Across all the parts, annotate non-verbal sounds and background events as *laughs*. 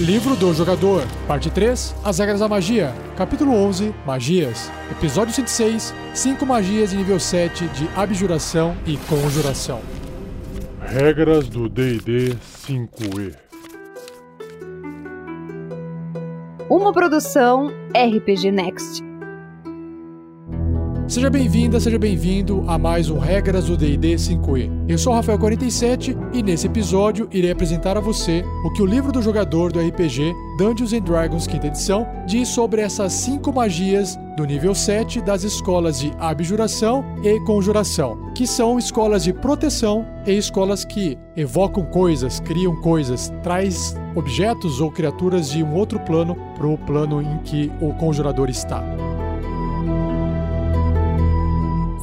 Livro do Jogador, Parte 3, As Regras da Magia, Capítulo 11, Magias, Episódio 106, 5 magias de nível 7 de Abjuração e Conjuração. Regras do D&D 5e. Uma produção RPG Next. Seja bem-vinda, seja bem-vindo a mais um Regras do D&D 5e. Eu sou o Rafael47 e nesse episódio irei apresentar a você o que o livro do jogador do RPG Dungeons and Dragons 5 edição diz sobre essas cinco magias do nível 7 das escolas de abjuração e conjuração, que são escolas de proteção e escolas que evocam coisas, criam coisas, traz objetos ou criaturas de um outro plano para o plano em que o conjurador está.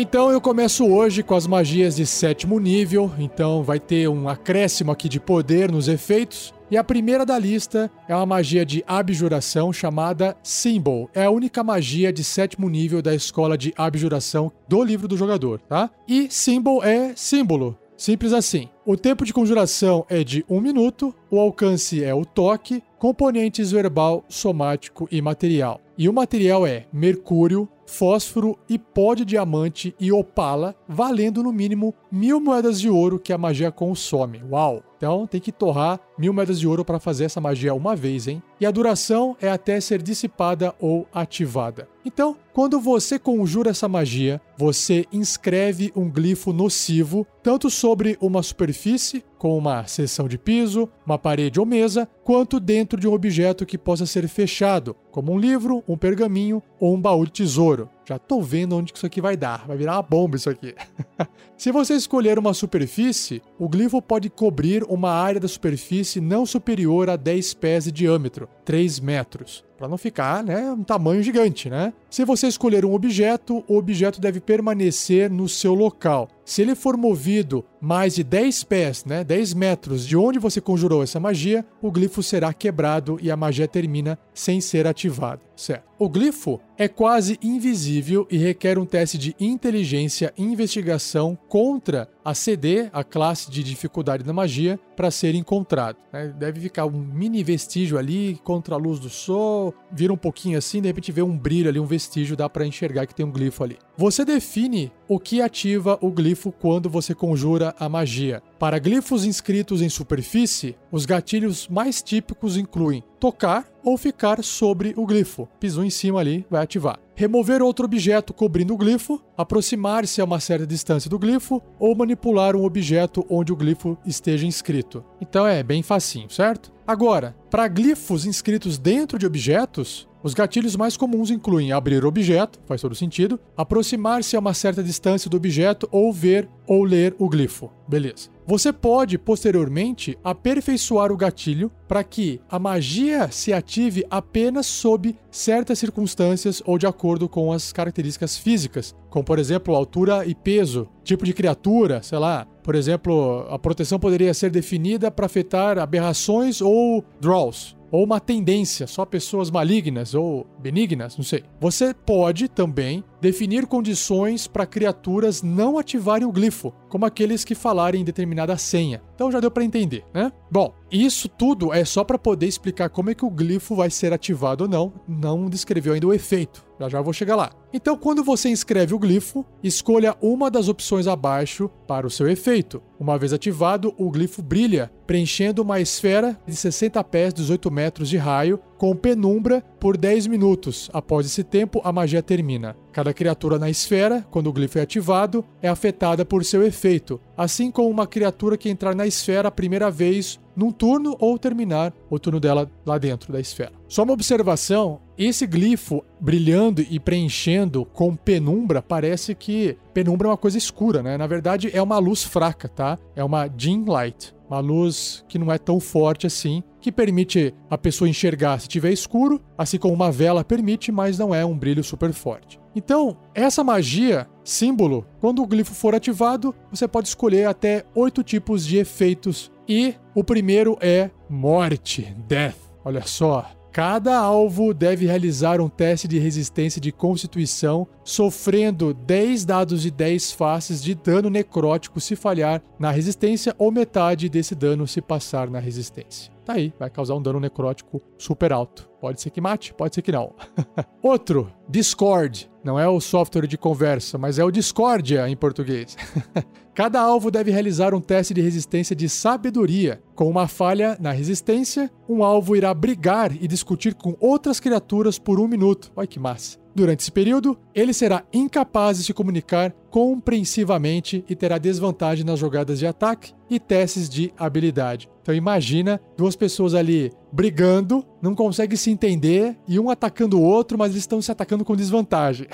Então eu começo hoje com as magias de sétimo nível, então vai ter um acréscimo aqui de poder nos efeitos. E a primeira da lista é uma magia de abjuração chamada Symbol. É a única magia de sétimo nível da escola de abjuração do livro do jogador, tá? E Symbol é símbolo. Simples assim. O tempo de conjuração é de um minuto, o alcance é o toque, componentes verbal, somático e material. E o material é mercúrio, fósforo e pó de diamante e opala, valendo no mínimo mil moedas de ouro que a magia consome. Uau! Então tem que torrar mil moedas de ouro para fazer essa magia uma vez, hein? E a duração é até ser dissipada ou ativada. Então, quando você conjura essa magia, você inscreve um glifo nocivo tanto sobre uma superfície, com uma seção de piso, uma parede ou mesa, quanto dentro de um objeto que possa ser fechado, como um livro, um pergaminho ou um baú de tesouro. Já tô vendo onde isso aqui vai dar. Vai virar uma bomba isso aqui. *laughs* Se você escolher uma superfície, o glifo pode cobrir uma área da superfície não superior a 10 pés de diâmetro, 3 metros para não ficar, né, um tamanho gigante, né? Se você escolher um objeto, o objeto deve permanecer no seu local. Se ele for movido mais de 10 pés, né, 10 metros de onde você conjurou essa magia, o glifo será quebrado e a magia termina sem ser ativada, certo? O glifo é quase invisível e requer um teste de inteligência e investigação contra a CD, a classe de dificuldade da magia, para ser encontrado. Né? Deve ficar um mini vestígio ali contra a luz do sol, vira um pouquinho assim, de repente vê um brilho ali, um vestígio, dá para enxergar que tem um glifo ali. Você define o que ativa o glifo quando você conjura a magia. Para glifos inscritos em superfície, os gatilhos mais típicos incluem tocar ou ficar sobre o glifo. Pisou em cima ali, vai ativar. Remover outro objeto cobrindo o glifo, aproximar-se a uma certa distância do glifo ou manipular um objeto onde o glifo esteja inscrito. Então é bem facinho, certo? Agora, para glifos inscritos dentro de objetos, os gatilhos mais comuns incluem abrir o objeto, faz todo sentido, aproximar-se a uma certa distância do objeto ou ver ou ler o glifo. Beleza. Você pode, posteriormente, aperfeiçoar o gatilho para que a magia se ative apenas sob certas circunstâncias ou de acordo com as características físicas, como por exemplo altura e peso, tipo de criatura, sei lá. Por exemplo, a proteção poderia ser definida para afetar aberrações ou draws, ou uma tendência, só pessoas malignas ou benignas, não sei. Você pode também definir condições para criaturas não ativarem o glifo, como aqueles que falarem determinada senha. Então já deu para entender, né? Bom, isso tudo é só para poder explicar como é que o glifo vai ser ativado ou não, não descreveu ainda o efeito. Já já vou chegar lá. Então, quando você inscreve o glifo, escolha uma das opções abaixo para o seu efeito. Uma vez ativado, o glifo brilha, preenchendo uma esfera de 60 pés, 18 metros de raio, com penumbra por 10 minutos. Após esse tempo, a magia termina. Cada criatura na esfera, quando o glifo é ativado, é afetada por seu efeito, assim como uma criatura que entrar na esfera a primeira vez num turno ou terminar o turno dela lá dentro da esfera. Só uma observação: esse glifo brilhando e preenchendo com penumbra parece que penumbra é uma coisa escura, né? Na verdade, é uma luz fraca, tá? É uma dim light. Uma luz que não é tão forte assim, que permite a pessoa enxergar se tiver escuro, assim como uma vela permite, mas não é um brilho super forte. Então, essa magia, símbolo, quando o glifo for ativado, você pode escolher até oito tipos de efeitos. E o primeiro é morte, death. Olha só, Cada alvo deve realizar um teste de resistência de constituição, sofrendo 10 dados de 10 faces de dano necrótico se falhar na resistência ou metade desse dano se passar na resistência. Tá aí, vai causar um dano necrótico super alto. Pode ser que mate, pode ser que não. *laughs* Outro, Discord. Não é o software de conversa, mas é o Discordia em português. *laughs* Cada alvo deve realizar um teste de resistência de sabedoria. Com uma falha na resistência, um alvo irá brigar e discutir com outras criaturas por um minuto. Olha que massa. Durante esse período, ele será incapaz de se comunicar compreensivamente e terá desvantagem nas jogadas de ataque e testes de habilidade. Então imagina duas pessoas ali brigando, não conseguem se entender e um atacando o outro, mas eles estão se atacando com desvantagem.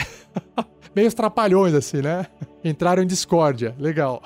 *laughs* Meio trapalhões assim, né? Entraram em discórdia. Legal.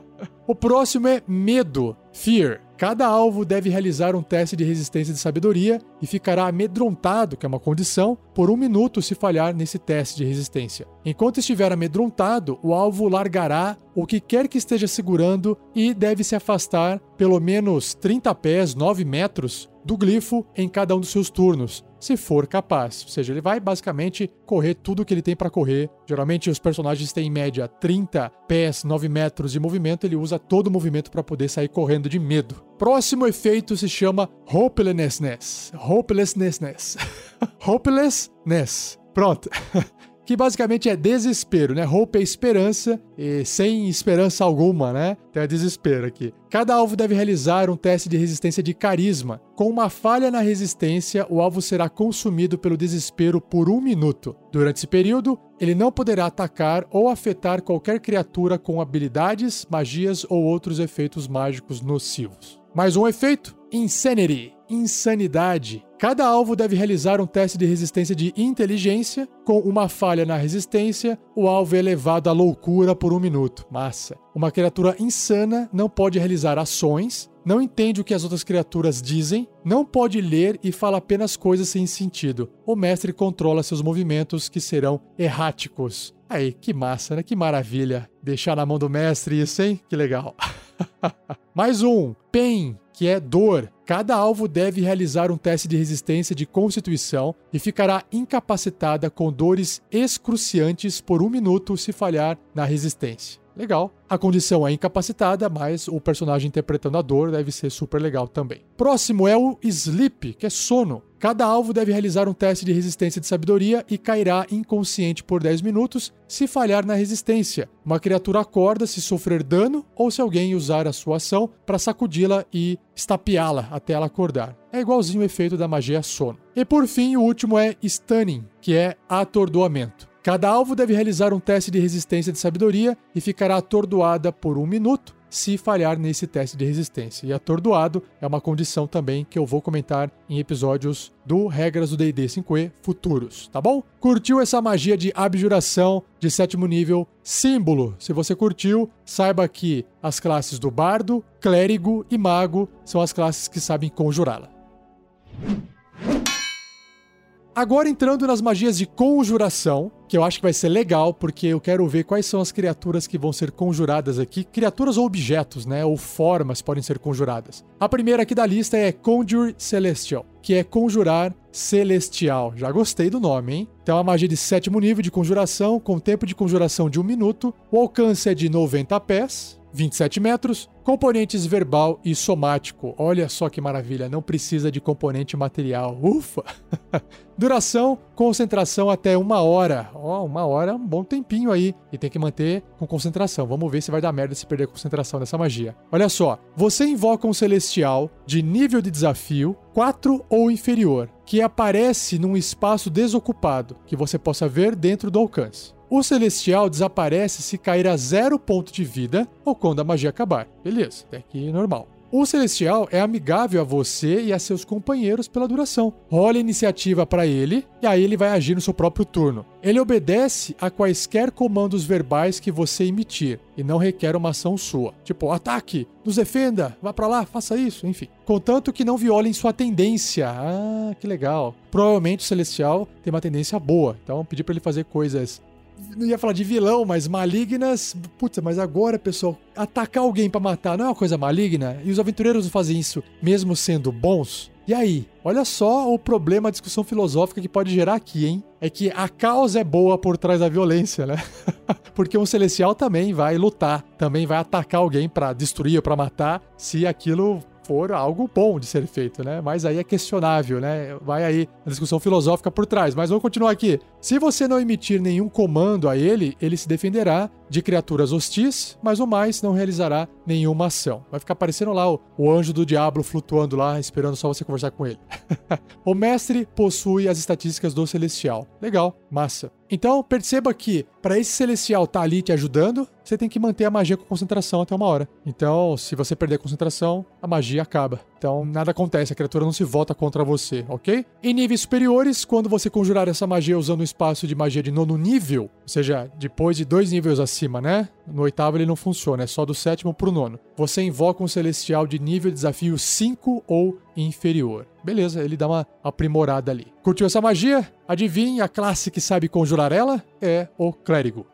*laughs* o próximo é medo, fear. Cada alvo deve realizar um teste de resistência de sabedoria e ficará amedrontado, que é uma condição, por um minuto se falhar nesse teste de resistência. Enquanto estiver amedrontado, o alvo largará o que quer que esteja segurando e deve se afastar pelo menos 30 pés, 9 metros, do glifo em cada um dos seus turnos, se for capaz. Ou seja, ele vai basicamente correr tudo que ele tem para correr. Geralmente os personagens têm em média 30 pés, 9 metros de movimento, ele usa todo o movimento para poder sair correndo de medo. Próximo efeito se chama Hopelessness. Hopelessness. *laughs* Hopelessness. Pronto. *laughs* que basicamente é desespero, né? Hope é esperança e sem esperança alguma, né? Então é desespero aqui. Cada alvo deve realizar um teste de resistência de carisma. Com uma falha na resistência, o alvo será consumido pelo desespero por um minuto. Durante esse período, ele não poderá atacar ou afetar qualquer criatura com habilidades, magias ou outros efeitos mágicos nocivos. Mais um efeito: Insanity insanidade. Cada alvo deve realizar um teste de resistência de inteligência. Com uma falha na resistência, o alvo é levado à loucura por um minuto. Massa. Uma criatura insana não pode realizar ações, não entende o que as outras criaturas dizem, não pode ler e fala apenas coisas sem sentido. O mestre controla seus movimentos que serão erráticos. Aí, que massa, né? Que maravilha. Deixar na mão do mestre isso, hein? Que legal. *laughs* Mais um. Pain que é dor. Cada alvo deve realizar um teste de resistência de constituição e ficará incapacitada com dores excruciantes por um minuto se falhar na resistência. Legal. A condição é incapacitada, mas o personagem interpretando a dor deve ser super legal também. Próximo é o Sleep, que é sono. Cada alvo deve realizar um teste de resistência de sabedoria e cairá inconsciente por 10 minutos se falhar na resistência. Uma criatura acorda se sofrer dano ou se alguém usar a sua ação para sacudi-la e estapeá-la até ela acordar. É igualzinho o efeito da magia sono. E por fim, o último é Stunning, que é atordoamento. Cada alvo deve realizar um teste de resistência de sabedoria e ficará atordoada por um minuto se falhar nesse teste de resistência. E atordoado é uma condição também que eu vou comentar em episódios do Regras do D&D 5e futuros, tá bom? Curtiu essa magia de abjuração de sétimo nível símbolo? Se você curtiu, saiba que as classes do bardo, clérigo e mago são as classes que sabem conjurá-la. Agora entrando nas magias de conjuração, que eu acho que vai ser legal, porque eu quero ver quais são as criaturas que vão ser conjuradas aqui. Criaturas ou objetos, né? Ou formas podem ser conjuradas. A primeira aqui da lista é Conjure Celestial, que é conjurar celestial. Já gostei do nome, hein? Então, uma magia de sétimo nível de conjuração, com tempo de conjuração de um minuto. O alcance é de 90 pés, 27 metros, componentes verbal e somático. Olha só que maravilha, não precisa de componente material. Ufa! *laughs* Duração, concentração até uma hora. Ó, oh, uma hora é um bom tempinho aí. E tem que manter com concentração. Vamos ver se vai dar merda se perder a concentração dessa magia. Olha só, você invoca um celestial de nível de desafio 4 ou inferior, que aparece num espaço desocupado, que você possa ver dentro do alcance. O celestial desaparece se cair a zero ponto de vida ou quando a magia acabar. Beleza, até aqui normal. O Celestial é amigável a você e a seus companheiros pela duração. Role a iniciativa para ele e aí ele vai agir no seu próprio turno. Ele obedece a quaisquer comandos verbais que você emitir e não requer uma ação sua. Tipo, ataque, nos defenda, vá para lá, faça isso, enfim. Contanto que não violem sua tendência. Ah, que legal. Provavelmente o Celestial tem uma tendência boa, então pedir para ele fazer coisas não ia falar de vilão, mas malignas. Putz, mas agora, pessoal, atacar alguém para matar não é uma coisa maligna? E os aventureiros fazem isso mesmo sendo bons? E aí? Olha só o problema, a discussão filosófica que pode gerar aqui, hein? É que a causa é boa por trás da violência, né? *laughs* Porque um celestial também vai lutar, também vai atacar alguém para destruir ou para matar, se aquilo for algo bom de ser feito, né? Mas aí é questionável, né? Vai aí a discussão filosófica por trás. Mas vamos continuar aqui. Se você não emitir nenhum comando a ele, ele se defenderá de criaturas hostis, mas o mais não realizará nenhuma ação. Vai ficar parecendo lá o, o anjo do diabo flutuando lá, esperando só você conversar com ele. *laughs* o mestre possui as estatísticas do celestial. Legal, massa. Então, perceba que para esse celestial estar tá ali te ajudando, você tem que manter a magia com concentração até uma hora. Então, se você perder a concentração, a magia acaba. Então, nada acontece, a criatura não se volta contra você, ok? Em níveis superiores, quando você conjurar essa magia usando o espaço de magia de nono nível, ou seja, depois de dois níveis acima, né? No oitavo ele não funciona, é só do sétimo pro nono. Você invoca um celestial de nível de desafio 5 ou inferior. Beleza, ele dá uma aprimorada ali. Curtiu essa magia? Adivinhe, a classe que sabe conjurar ela é o clérigo.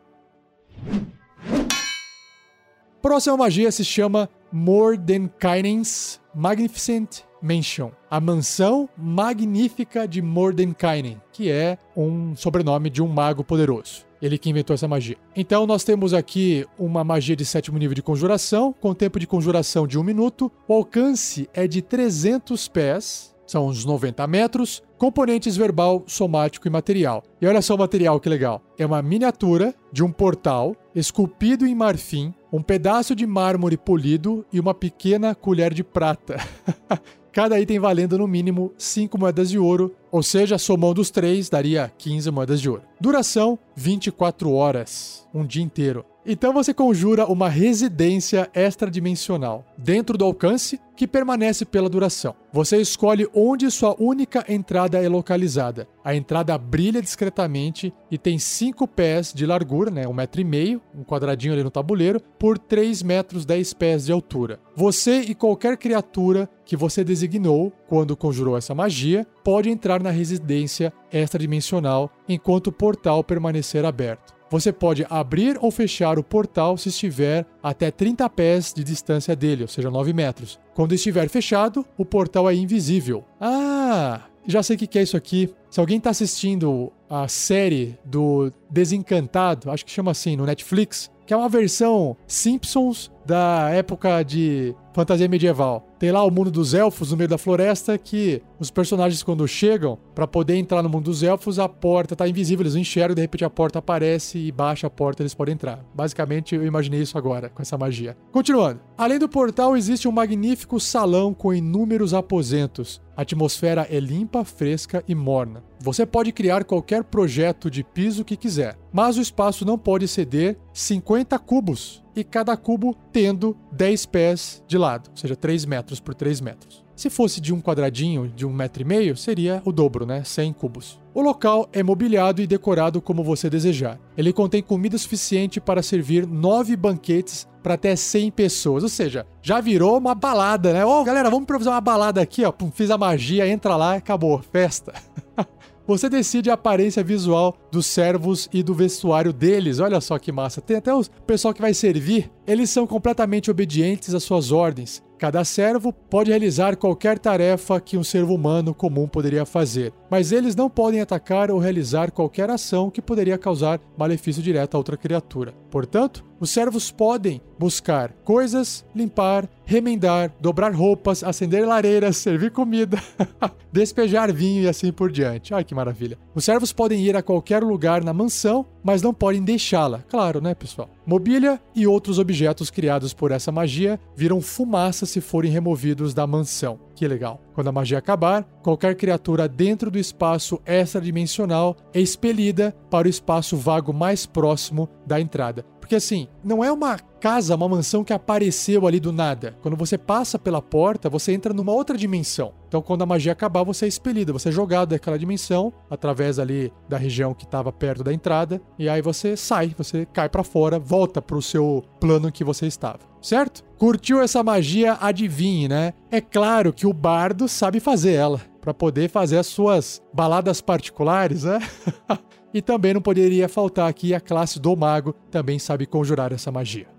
Próxima magia se chama Mordenkainen's Magnificent Mansion, a mansão magnífica de Mordenkainen, que é um sobrenome de um mago poderoso. Ele que inventou essa magia. Então nós temos aqui uma magia de sétimo nível de conjuração, com tempo de conjuração de um minuto. O alcance é de 300 pés, são uns 90 metros, componentes verbal, somático e material. E olha só o material que legal. É uma miniatura de um portal esculpido em marfim, um pedaço de mármore polido e uma pequena colher de prata. *laughs* Cada item valendo no mínimo 5 moedas de ouro, ou seja, somando os três daria 15 moedas de ouro. Duração: 24 horas, um dia inteiro. Então você conjura uma residência extradimensional dentro do alcance que permanece pela duração. Você escolhe onde sua única entrada é localizada. A entrada brilha discretamente e tem 5 pés de largura, né, um metro e meio, um quadradinho ali no tabuleiro, por 3 metros 10 pés de altura. Você e qualquer criatura que você designou quando conjurou essa magia pode entrar na residência extradimensional enquanto o portal permanecer aberto. Você pode abrir ou fechar o portal se estiver até 30 pés de distância dele, ou seja, 9 metros. Quando estiver fechado, o portal é invisível. Ah, já sei o que é isso aqui. Se alguém está assistindo a série do Desencantado, acho que chama assim, no Netflix, que é uma versão Simpsons da época de fantasia medieval. Tem lá o mundo dos elfos no meio da floresta que os personagens quando chegam para poder entrar no mundo dos elfos, a porta tá invisível, eles não enxergam, de repente a porta aparece e baixa a porta, eles podem entrar. Basicamente, eu imaginei isso agora com essa magia. Continuando. Além do portal existe um magnífico salão com inúmeros aposentos. A atmosfera é limpa, fresca e morna. Você pode criar qualquer projeto de piso que quiser, mas o espaço não pode exceder 50 cubos e cada cubo tendo 10 pés de lado, ou seja, 3 metros por 3 metros. Se fosse de um quadradinho de um metro e meio, seria o dobro, né? 100 cubos. O local é mobiliado e decorado como você desejar. Ele contém comida suficiente para servir nove banquetes para até 100 pessoas. Ou seja, já virou uma balada, né? Ô, oh, galera, vamos improvisar uma balada aqui, ó. Fiz a magia, entra lá, acabou, festa. *laughs* Você decide a aparência visual dos servos e do vestuário deles. Olha só que massa. Tem até o pessoal que vai servir. Eles são completamente obedientes às suas ordens. Cada servo pode realizar qualquer tarefa que um servo humano comum poderia fazer, mas eles não podem atacar ou realizar qualquer ação que poderia causar malefício direto a outra criatura. Portanto, os servos podem buscar coisas, limpar, remendar, dobrar roupas, acender lareiras, *laughs* servir comida, *laughs* despejar vinho e assim por diante. Ai que maravilha. Os servos podem ir a qualquer lugar na mansão, mas não podem deixá-la. Claro, né, pessoal? Mobília e outros objetos criados por essa magia viram fumaça se forem removidos da mansão. Que legal. Quando a magia acabar, qualquer criatura dentro do espaço extradimensional é expelida para o espaço vago mais próximo da entrada. Porque assim, não é uma casa, uma mansão que apareceu ali do nada. Quando você passa pela porta, você entra numa outra dimensão. Então, quando a magia acabar, você é expelido, você é jogado daquela dimensão através ali da região que estava perto da entrada, e aí você sai, você cai para fora, volta pro seu plano que você estava, certo? Curtiu essa magia? Adivinhe, né? É claro que o bardo sabe fazer ela para poder fazer as suas baladas particulares, né? *laughs* e também não poderia faltar aqui a classe do mago, também sabe conjurar essa magia.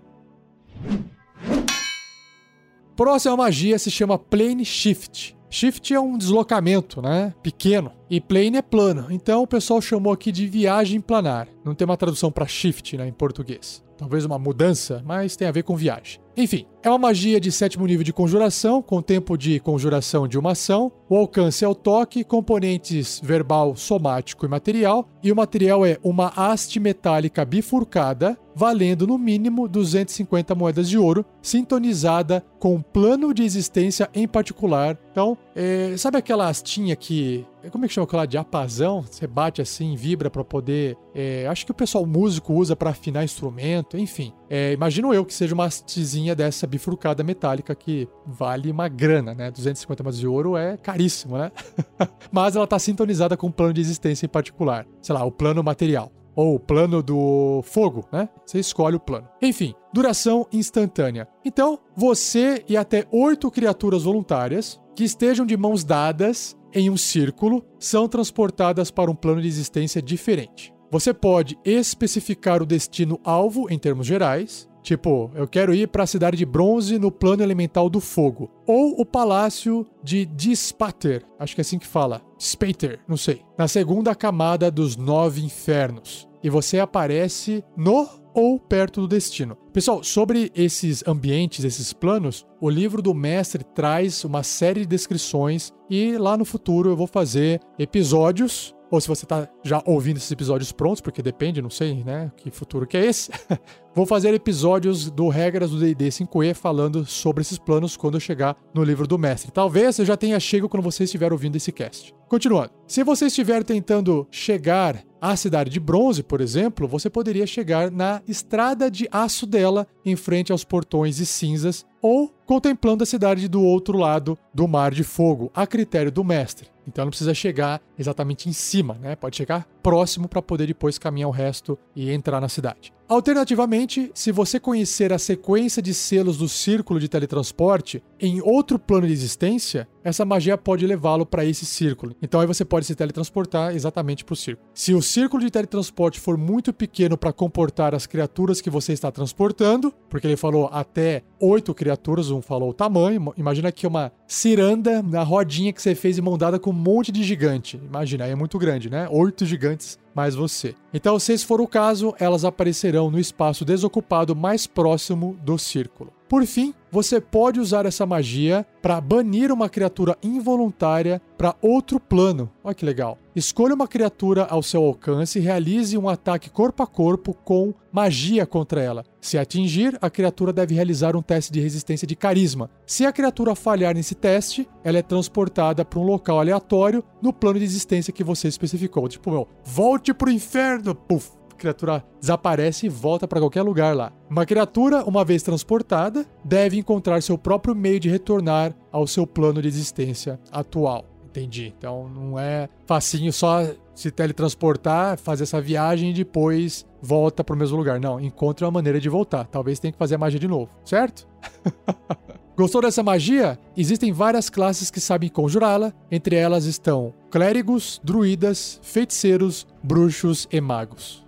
Próxima magia se chama Plane Shift. Shift é um deslocamento, né? Pequeno. E plane é plano. Então o pessoal chamou aqui de viagem planar. Não tem uma tradução para shift, né, em português. Talvez uma mudança, mas tem a ver com viagem. Enfim, é uma magia de sétimo nível de conjuração, com tempo de conjuração de uma ação. O alcance é o toque, componentes verbal, somático e material. E o material é uma haste metálica bifurcada, valendo no mínimo 250 moedas de ouro, sintonizada com um plano de existência em particular. Então, é, sabe aquela hastinha que como é que chama aquela diapasão? Você bate assim, vibra para poder. É, acho que o pessoal músico usa para afinar instrumento, enfim. É, imagino eu que seja uma hastezinha dessa bifurcada metálica que vale uma grana, né? 250 moedas de ouro é caríssimo, né? *laughs* Mas ela tá sintonizada com um plano de existência em particular. Sei lá, o plano material ou o plano do fogo, né? Você escolhe o plano. Enfim, duração instantânea. Então, você e até oito criaturas voluntárias que estejam de mãos dadas em um círculo são transportadas para um plano de existência diferente. Você pode especificar o destino alvo em termos gerais, tipo, eu quero ir para a cidade de bronze no plano elemental do fogo, ou o palácio de Dispater, acho que é assim que fala, Spater, não sei, na segunda camada dos nove infernos. E você aparece no ou perto do destino. Pessoal, sobre esses ambientes, esses planos, o livro do mestre traz uma série de descrições e lá no futuro eu vou fazer episódios ou se você está já ouvindo esses episódios prontos, porque depende, não sei, né, que futuro que é esse. *laughs* Vou fazer episódios do Regras do D&D 5e falando sobre esses planos quando eu chegar no livro do mestre. Talvez eu já tenha chego quando você estiver ouvindo esse cast. Continuando. Se você estiver tentando chegar à cidade de bronze, por exemplo, você poderia chegar na estrada de aço dela, em frente aos portões e cinzas, ou contemplando a cidade do outro lado do Mar de Fogo, a critério do mestre. Então não precisa chegar exatamente em cima, né? Pode chegar próximo para poder depois caminhar o resto e entrar na cidade. Alternativamente, se você conhecer a sequência de selos do círculo de teletransporte em outro plano de existência, essa magia pode levá-lo para esse círculo. Então aí você pode se teletransportar exatamente para o círculo. Se o círculo de teletransporte for muito pequeno para comportar as criaturas que você está transportando, porque ele falou até oito criaturas, um falou o tamanho, imagina que uma ciranda na rodinha que você fez em mão dada com um monte de gigante. Imagina, aí é muito grande, né? Oito gigantes mais você. Então, se esse for o caso, elas aparecerão no espaço desocupado mais próximo do círculo. Por fim, você pode usar essa magia para banir uma criatura involuntária para outro plano. Olha que legal. Escolha uma criatura ao seu alcance e realize um ataque corpo a corpo com magia contra ela. Se atingir, a criatura deve realizar um teste de resistência de carisma. Se a criatura falhar nesse teste, ela é transportada para um local aleatório no plano de existência que você especificou. Tipo, meu, volte pro inferno! Puf! Criatura desaparece e volta para qualquer lugar lá. Uma criatura, uma vez transportada, deve encontrar seu próprio meio de retornar ao seu plano de existência atual. Entendi. Então não é facinho só se teletransportar, fazer essa viagem e depois volta para o mesmo lugar. Não, encontre uma maneira de voltar. Talvez tenha que fazer a magia de novo, certo? *laughs* Gostou dessa magia? Existem várias classes que sabem conjurá-la, entre elas estão clérigos, druidas, feiticeiros, bruxos e magos.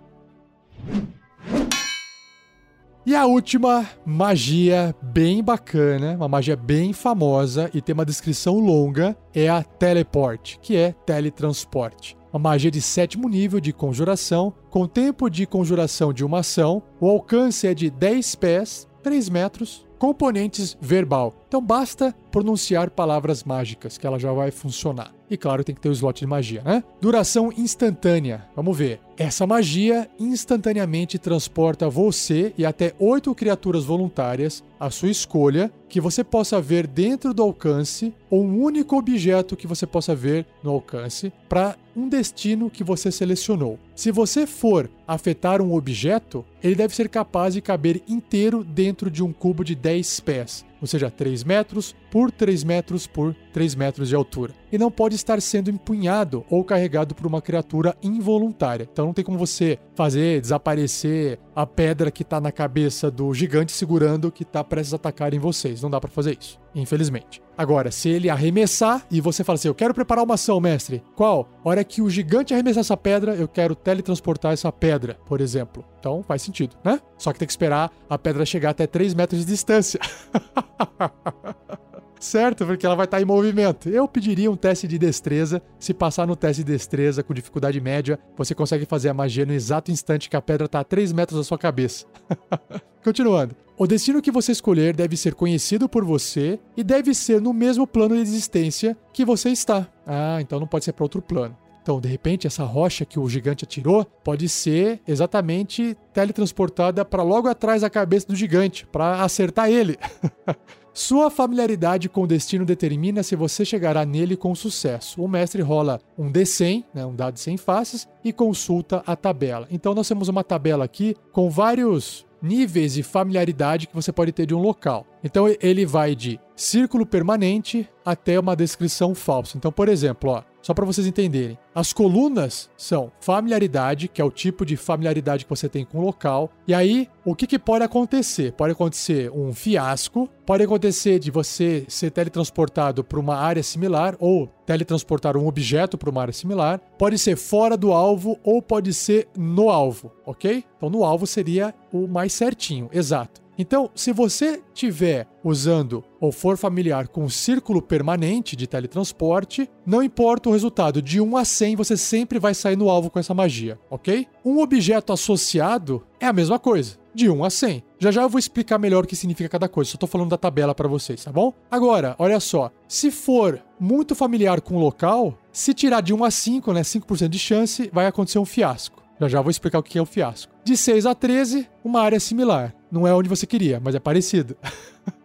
E a última magia bem bacana, uma magia bem famosa e tem uma descrição longa, é a teleport, que é teletransporte. Uma magia de sétimo nível de conjuração, com tempo de conjuração de uma ação, o alcance é de 10 pés, 3 metros, componentes verbal. Então basta pronunciar palavras mágicas que ela já vai funcionar. E claro, tem que ter o slot de magia, né? Duração instantânea. Vamos ver. Essa magia instantaneamente transporta você e até oito criaturas voluntárias à sua escolha que você possa ver dentro do alcance ou um único objeto que você possa ver no alcance para um destino que você selecionou. Se você for afetar um objeto, ele deve ser capaz de caber inteiro dentro de um cubo de 10 pés, ou seja, 3 metros por 3 metros por 3 metros de altura. E não pode estar sendo empunhado ou carregado por uma criatura involuntária. Então não tem como você fazer desaparecer a pedra que está na cabeça do gigante segurando que está prestes a atacar em vocês. Não dá para fazer isso, infelizmente. Agora, se ele arremessar e você fala assim: Eu quero preparar uma ação, mestre. Qual? A hora que o gigante arremessar essa pedra, eu quero teletransportar essa pedra, por exemplo. Então faz sentido, né? Só que tem que esperar a pedra chegar até 3 metros de distância. *laughs* certo? Porque ela vai estar em movimento. Eu pediria um teste de destreza. Se passar no teste de destreza com dificuldade média, você consegue fazer a magia no exato instante que a pedra está a 3 metros da sua cabeça. *laughs* Continuando. O destino que você escolher deve ser conhecido por você e deve ser no mesmo plano de existência que você está. Ah, então não pode ser para outro plano. Então, de repente, essa rocha que o gigante atirou pode ser exatamente teletransportada para logo atrás da cabeça do gigante, para acertar ele. *laughs* Sua familiaridade com o destino determina se você chegará nele com sucesso. O mestre rola um D100, né, um dado de 100 faces, e consulta a tabela. Então nós temos uma tabela aqui com vários níveis de familiaridade que você pode ter de um local. Então ele vai de círculo permanente até uma descrição falsa. Então, por exemplo, ó, só para vocês entenderem. As colunas são familiaridade, que é o tipo de familiaridade que você tem com o local. E aí, o que, que pode acontecer? Pode acontecer um fiasco, pode acontecer de você ser teletransportado para uma área similar ou teletransportar um objeto para uma área similar. Pode ser fora do alvo ou pode ser no alvo, ok? Então, no alvo seria o mais certinho, exato. Então, se você tiver usando ou for familiar com o círculo permanente de teletransporte, não importa o resultado, de 1 a 100 você sempre vai sair no alvo com essa magia, ok? Um objeto associado é a mesma coisa, de 1 a 100. Já já eu vou explicar melhor o que significa cada coisa, só tô falando da tabela para vocês, tá bom? Agora, olha só, se for muito familiar com o local, se tirar de 1 a 5, né, 5% de chance, vai acontecer um fiasco. Já já vou explicar o que é o fiasco. De 6 a 13, uma área similar. Não é onde você queria, mas é parecido.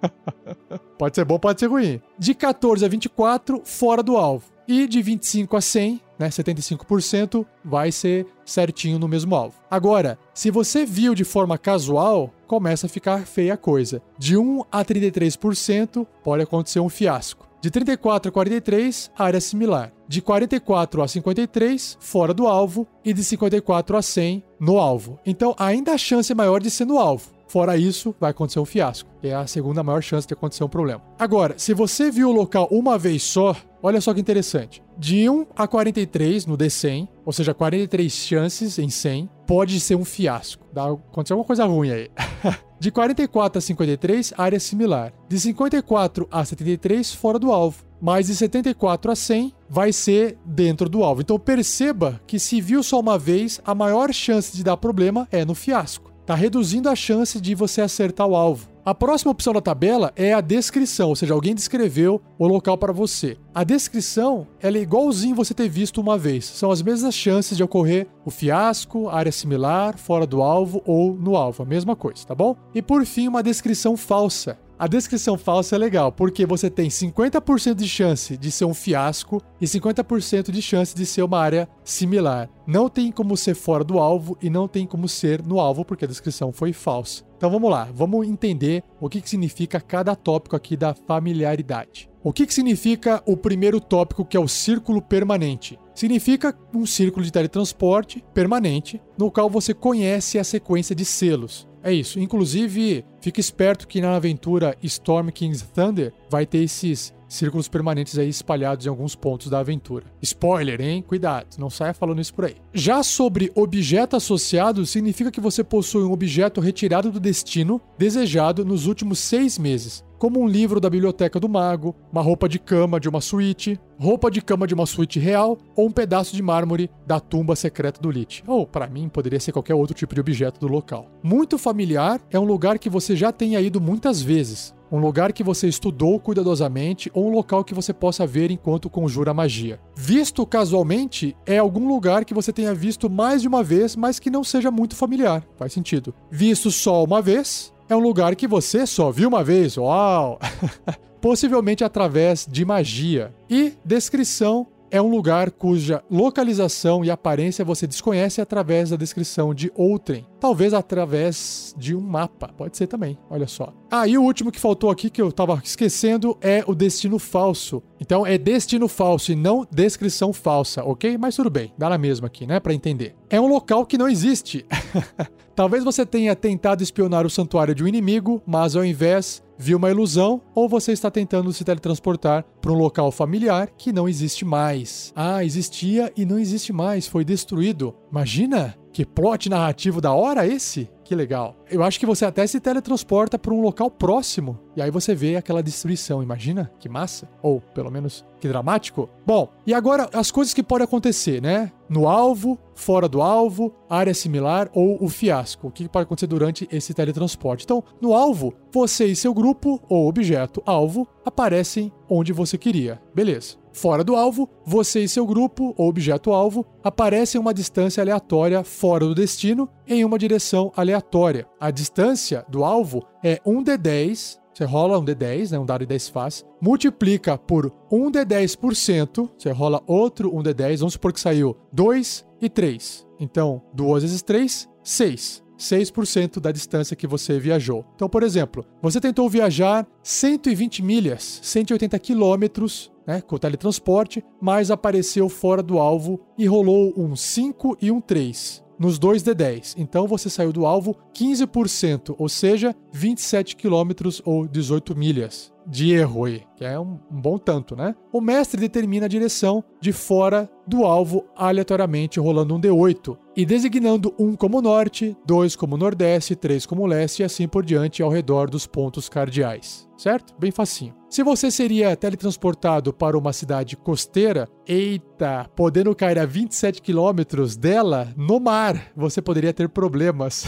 *laughs* pode ser bom, pode ser ruim. De 14 a 24, fora do alvo. E de 25 a 100, né, 75%, vai ser certinho no mesmo alvo. Agora, se você viu de forma casual, começa a ficar feia a coisa. De 1 a 33%, pode acontecer um fiasco. De 34 a 43, área similar. De 44 a 53, fora do alvo. E de 54 a 100, no alvo. Então, ainda a chance é maior de ser no alvo. Fora isso, vai acontecer um fiasco. É a segunda maior chance de acontecer um problema. Agora, se você viu o local uma vez só, olha só que interessante. De 1 a 43 no D100, ou seja, 43 chances em 100, pode ser um fiasco. Dá, acontecer alguma coisa ruim aí. *laughs* De 44 a 53, área similar. De 54 a 73, fora do alvo. Mas de 74 a 100 vai ser dentro do alvo. Então perceba que se viu só uma vez, a maior chance de dar problema é no fiasco está reduzindo a chance de você acertar o alvo. A próxima opção da tabela é a descrição, ou seja, alguém descreveu o local para você. A descrição ela é igualzinho você ter visto uma vez. São as mesmas chances de ocorrer o fiasco, área similar, fora do alvo ou no alvo, a mesma coisa, tá bom? E por fim, uma descrição falsa. A descrição falsa é legal, porque você tem 50% de chance de ser um fiasco e 50% de chance de ser uma área similar. Não tem como ser fora do alvo e não tem como ser no alvo, porque a descrição foi falsa. Então vamos lá, vamos entender o que, que significa cada tópico aqui da familiaridade. O que, que significa o primeiro tópico, que é o círculo permanente? Significa um círculo de teletransporte permanente, no qual você conhece a sequência de selos. É isso. Inclusive, fique esperto que na aventura Storm King's Thunder vai ter esses círculos permanentes aí espalhados em alguns pontos da aventura. Spoiler, hein? Cuidado, não saia falando isso por aí. Já sobre objeto associado, significa que você possui um objeto retirado do destino desejado nos últimos seis meses como um livro da biblioteca do mago, uma roupa de cama de uma suíte, roupa de cama de uma suíte real ou um pedaço de mármore da tumba secreta do Lich. Ou, para mim, poderia ser qualquer outro tipo de objeto do local. Muito familiar é um lugar que você já tenha ido muitas vezes. um lugar que você estudou cuidadosamente ou um local que você possa ver enquanto conjura magia. Visto casualmente é algum lugar que você tenha visto mais de uma vez, mas que não seja muito familiar. Faz sentido. Visto só uma vez, é um lugar que você só viu uma vez. Uau! *laughs* Possivelmente através de magia. E descrição é um lugar cuja localização e aparência você desconhece através da descrição de outrem. Talvez através de um mapa. Pode ser também, olha só. Ah, e o último que faltou aqui que eu tava esquecendo é o destino falso. Então é destino falso e não descrição falsa, ok? Mas tudo bem, dá na mesma aqui, né? Para entender. É um local que não existe. *laughs* Talvez você tenha tentado espionar o santuário de um inimigo, mas ao invés viu uma ilusão, ou você está tentando se teletransportar para um local familiar que não existe mais. Ah, existia e não existe mais, foi destruído. Imagina que plot narrativo da hora esse? Que legal. Eu acho que você até se teletransporta para um local próximo e aí você vê aquela destruição. Imagina? Que massa. Ou pelo menos que dramático. Bom, e agora as coisas que podem acontecer, né? No alvo, fora do alvo, área similar ou o fiasco. O que pode acontecer durante esse teletransporte? Então, no alvo, você e seu grupo ou objeto alvo aparecem onde você queria. Beleza. Fora do alvo, você e seu grupo ou objeto alvo aparecem em uma distância aleatória fora do destino em uma direção aleatória. A distância do alvo é 1d10 você rola um D10, né, um dado de 10 faces, multiplica por 1 D10%, você rola outro 1 D10, vamos supor que saiu 2 e 3. Então, 2 vezes 3, 6. 6% da distância que você viajou. Então, por exemplo, você tentou viajar 120 milhas, 180 quilômetros, né, com o teletransporte, mas apareceu fora do alvo e rolou um 5 e um 3 nos dois D10. Então você saiu do alvo 15%, ou seja, 27 quilômetros ou 18 milhas de erro aí, que é um, um, bom tanto, né? O mestre determina a direção de fora do alvo aleatoriamente rolando um D8 e designando um como norte, dois como nordeste, três como leste e assim por diante ao redor dos pontos cardeais, certo? Bem facinho. Se você seria teletransportado para uma cidade costeira, eita, podendo cair a 27 quilômetros dela no mar, você poderia ter problemas.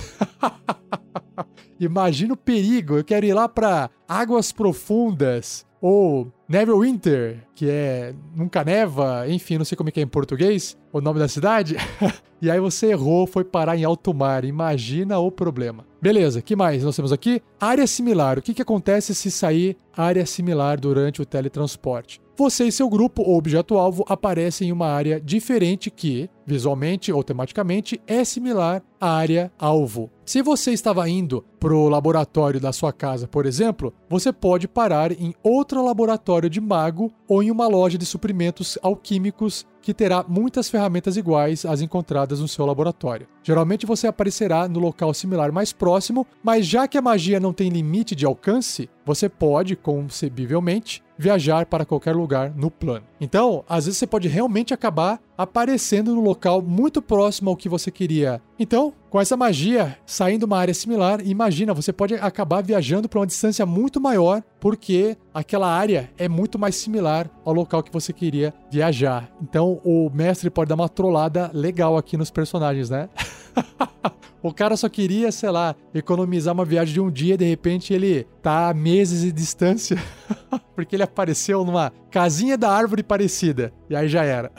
*laughs* Imagina o perigo. Eu quero ir lá para águas profundas ou Neverwinter, que é nunca neva, enfim, não sei como é que é em português, o nome da cidade. *laughs* e aí você errou, foi parar em alto mar. Imagina o problema. Beleza, que mais nós temos aqui? Área similar. O que, que acontece se sair área similar durante o teletransporte? Você e seu grupo ou objeto-alvo aparecem em uma área diferente que, visualmente ou tematicamente, é similar à área-alvo. Se você estava indo para o laboratório da sua casa, por exemplo, você pode parar em outro laboratório de mago ou em uma loja de suprimentos alquímicos que terá muitas ferramentas iguais às encontradas no seu laboratório. Geralmente você aparecerá no local similar mais próximo, mas já que a magia não tem limite de alcance, você pode, concebivelmente, viajar para qualquer lugar no plano. Então, às vezes você pode realmente acabar aparecendo no local muito próximo ao que você queria. Então, com essa magia saindo uma área similar, imagina, você pode acabar viajando para uma distância muito maior, porque aquela área é muito mais similar ao local que você queria viajar. Então, o mestre pode dar uma trollada legal aqui nos personagens, né? *laughs* o cara só queria, sei lá, economizar uma viagem de um dia, de repente ele tá a meses de distância, *laughs* porque ele apareceu numa casinha da árvore parecida. E aí já era.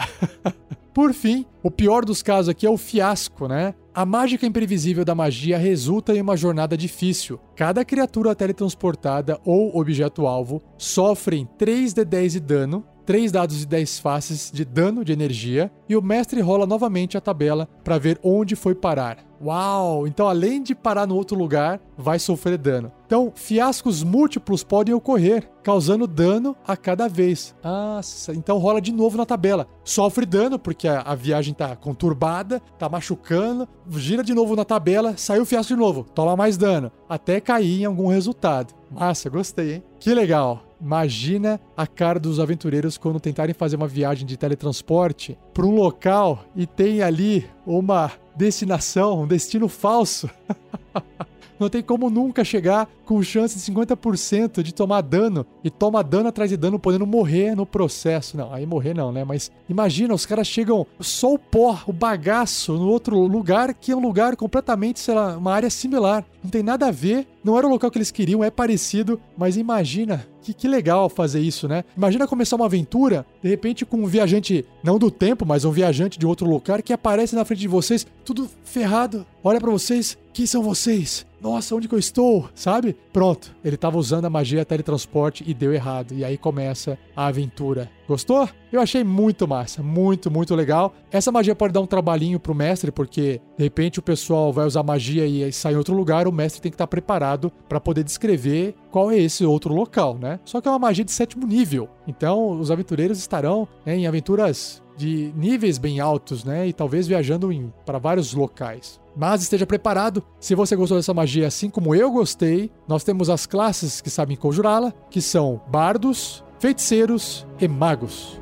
*laughs* Por fim, o pior dos casos aqui é o fiasco, né? A mágica imprevisível da magia resulta em uma jornada difícil. Cada criatura teletransportada ou objeto-alvo sofrem 3 de 10 de dano, 3 dados de 10 faces de dano de energia, e o mestre rola novamente a tabela para ver onde foi parar. Uau! Então, além de parar no outro lugar, vai sofrer dano. Então, fiascos múltiplos podem ocorrer, causando dano a cada vez. Ah, então rola de novo na tabela. Sofre dano, porque a, a viagem tá conturbada, tá machucando, gira de novo na tabela, saiu o fiasco de novo, toma mais dano, até cair em algum resultado. Massa, gostei, hein? Que legal! Imagina a cara dos aventureiros quando tentarem fazer uma viagem de teletransporte para um local e tem ali uma destinação, um destino falso. *laughs* não tem como nunca chegar com chance de 50% de tomar dano e toma dano atrás de dano, podendo morrer no processo. Não, aí morrer não, né? Mas imagina, os caras chegam só o pó, o bagaço no outro lugar que é um lugar completamente, sei lá, uma área similar. Não tem nada a ver, não era o local que eles queriam, é parecido, mas imagina que, que legal fazer isso, né? Imagina começar uma aventura, de repente com um viajante, não do tempo, mas um viajante de outro lugar que aparece na frente de vocês, tudo ferrado, olha para vocês, quem são vocês? Nossa, onde que eu estou? Sabe? Pronto, ele estava usando a magia teletransporte e deu errado. E aí começa a aventura. Gostou? Eu achei muito massa, muito, muito legal. Essa magia pode dar um trabalhinho pro mestre, porque de repente o pessoal vai usar magia e sai em outro lugar, o mestre tem que estar preparado para poder descrever qual é esse outro local, né? Só que é uma magia de sétimo nível. Então, os aventureiros estarão né, em aventuras de níveis bem altos, né? E talvez viajando para vários locais. Mas esteja preparado, se você gostou dessa magia assim como eu gostei, nós temos as classes que sabem conjurá-la, que são bardos, feiticeiros e magos.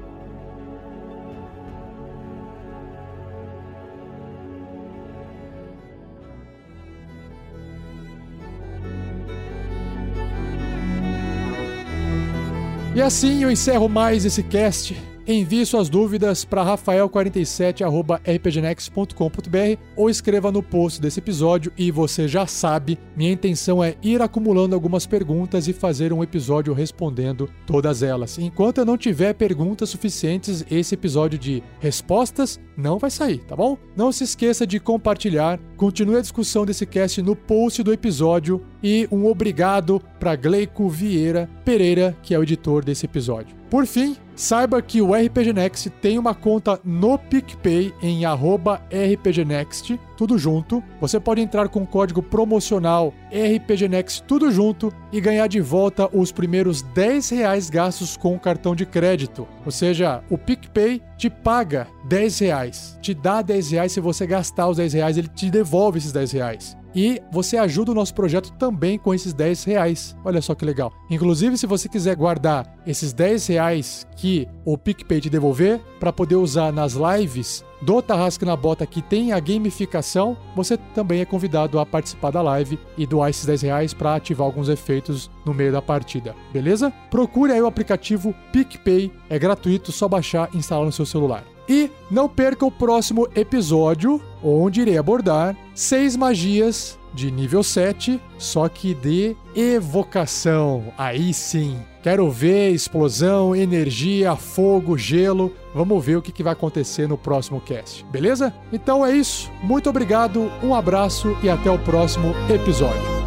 E assim eu encerro mais esse cast Envie suas dúvidas para rafael47@rpgnext.com.br ou escreva no post desse episódio e você já sabe, minha intenção é ir acumulando algumas perguntas e fazer um episódio respondendo todas elas. Enquanto eu não tiver perguntas suficientes, esse episódio de respostas não vai sair, tá bom? Não se esqueça de compartilhar, continue a discussão desse cast no post do episódio e um obrigado para Gleico Vieira Pereira, que é o editor desse episódio. Por fim, saiba que o RPG Next tem uma conta no PicPay em @rpgnext, tudo junto. Você pode entrar com o código promocional RPGNext tudo junto e ganhar de volta os primeiros 10 reais gastos com o cartão de crédito. Ou seja, o PicPay te paga 10 reais, te dá 10 reais se você gastar os 10 reais, ele te devolve esses 10 reais. E você ajuda o nosso projeto também com esses 10 reais. Olha só que legal. Inclusive, se você quiser guardar esses 10 reais que o PicPay te devolver para poder usar nas lives do Tarrasque na Bota que tem a gamificação, você também é convidado a participar da live e doar esses 10 reais para ativar alguns efeitos no meio da partida, beleza? Procure aí o aplicativo PicPay, é gratuito, só baixar e instalar no seu celular. E não perca o próximo episódio, onde irei abordar seis magias de nível 7, só que de evocação. Aí sim. Quero ver explosão, energia, fogo, gelo. Vamos ver o que, vai acontecer no próximo cast, beleza? Então é isso. Muito obrigado, um abraço e até o próximo episódio.